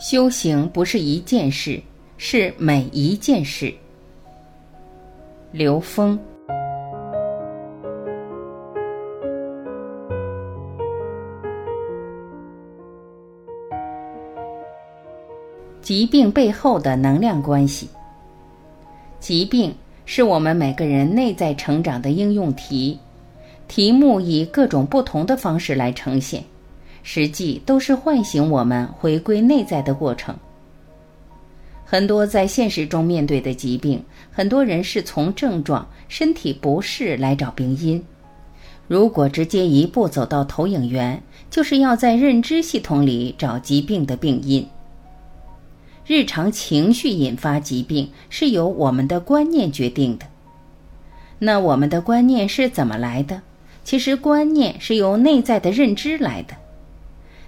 修行不是一件事，是每一件事。刘峰。疾病背后的能量关系。疾病是我们每个人内在成长的应用题，题目以各种不同的方式来呈现。实际都是唤醒我们回归内在的过程。很多在现实中面对的疾病，很多人是从症状、身体不适来找病因。如果直接一步走到投影源，就是要在认知系统里找疾病的病因。日常情绪引发疾病是由我们的观念决定的。那我们的观念是怎么来的？其实观念是由内在的认知来的。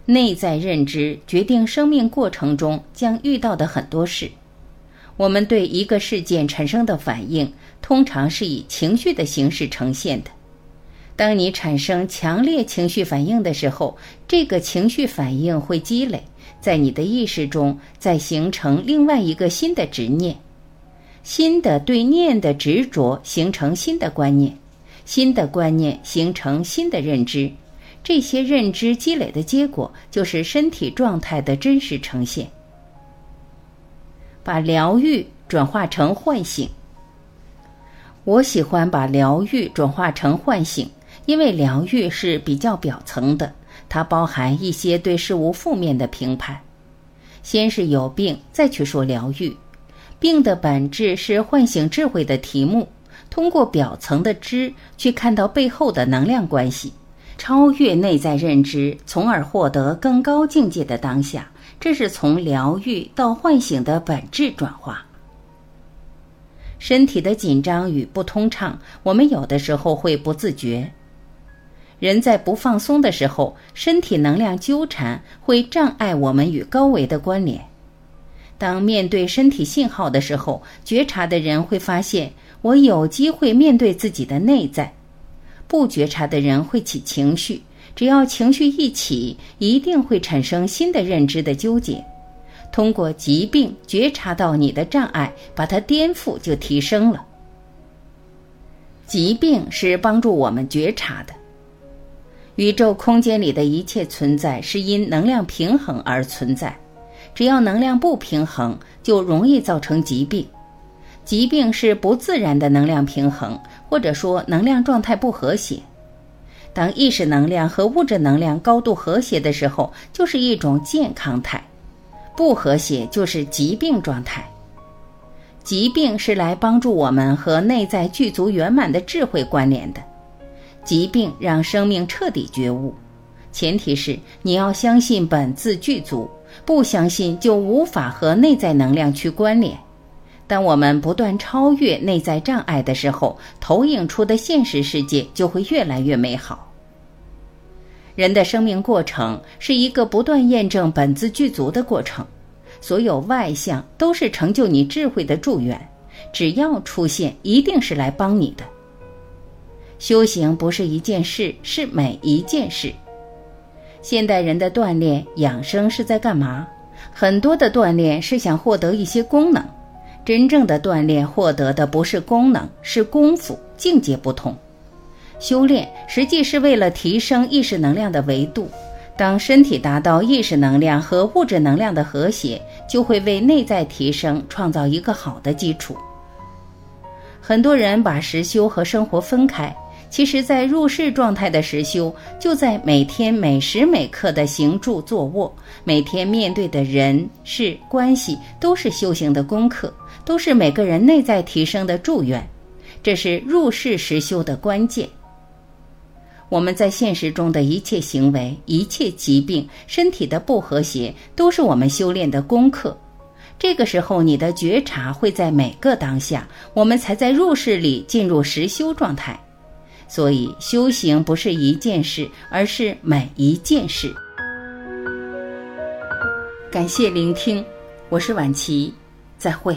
内在认知决定生命过程中将遇到的很多事。我们对一个事件产生的反应，通常是以情绪的形式呈现的。当你产生强烈情绪反应的时候，这个情绪反应会积累在你的意识中，再形成另外一个新的执念。新的对念的执着形成新的观念，新的观念形成新的认知。这些认知积累的结果，就是身体状态的真实呈现。把疗愈转化成唤醒。我喜欢把疗愈转化成唤醒，因为疗愈是比较表层的，它包含一些对事物负面的评判。先是有病，再去说疗愈。病的本质是唤醒智慧的题目，通过表层的知，去看到背后的能量关系。超越内在认知，从而获得更高境界的当下，这是从疗愈到唤醒的本质转化。身体的紧张与不通畅，我们有的时候会不自觉。人在不放松的时候，身体能量纠缠会障碍我们与高维的关联。当面对身体信号的时候，觉察的人会发现，我有机会面对自己的内在。不觉察的人会起情绪，只要情绪一起，一定会产生新的认知的纠结。通过疾病觉察到你的障碍，把它颠覆，就提升了。疾病是帮助我们觉察的。宇宙空间里的一切存在是因能量平衡而存在，只要能量不平衡，就容易造成疾病。疾病是不自然的能量平衡，或者说能量状态不和谐。当意识能量和物质能量高度和谐的时候，就是一种健康态；不和谐就是疾病状态。疾病是来帮助我们和内在具足圆满的智慧关联的。疾病让生命彻底觉悟，前提是你要相信本自具足，不相信就无法和内在能量去关联。当我们不断超越内在障碍的时候，投影出的现实世界就会越来越美好。人的生命过程是一个不断验证本自具足的过程，所有外向都是成就你智慧的助缘，只要出现，一定是来帮你的。修行不是一件事，是每一件事。现代人的锻炼养生是在干嘛？很多的锻炼是想获得一些功能。真正的锻炼获得的不是功能，是功夫，境界不同。修炼实际是为了提升意识能量的维度。当身体达到意识能量和物质能量的和谐，就会为内在提升创造一个好的基础。很多人把实修和生活分开。其实，在入世状态的实修，就在每天每时每刻的行住坐卧，每天面对的人事关系，都是修行的功课，都是每个人内在提升的祝愿。这是入世实修的关键。我们在现实中的一切行为、一切疾病、身体的不和谐，都是我们修炼的功课。这个时候，你的觉察会在每个当下，我们才在入世里进入实修状态。所以，修行不是一件事，而是每一件事。感谢聆听，我是晚琪，再会。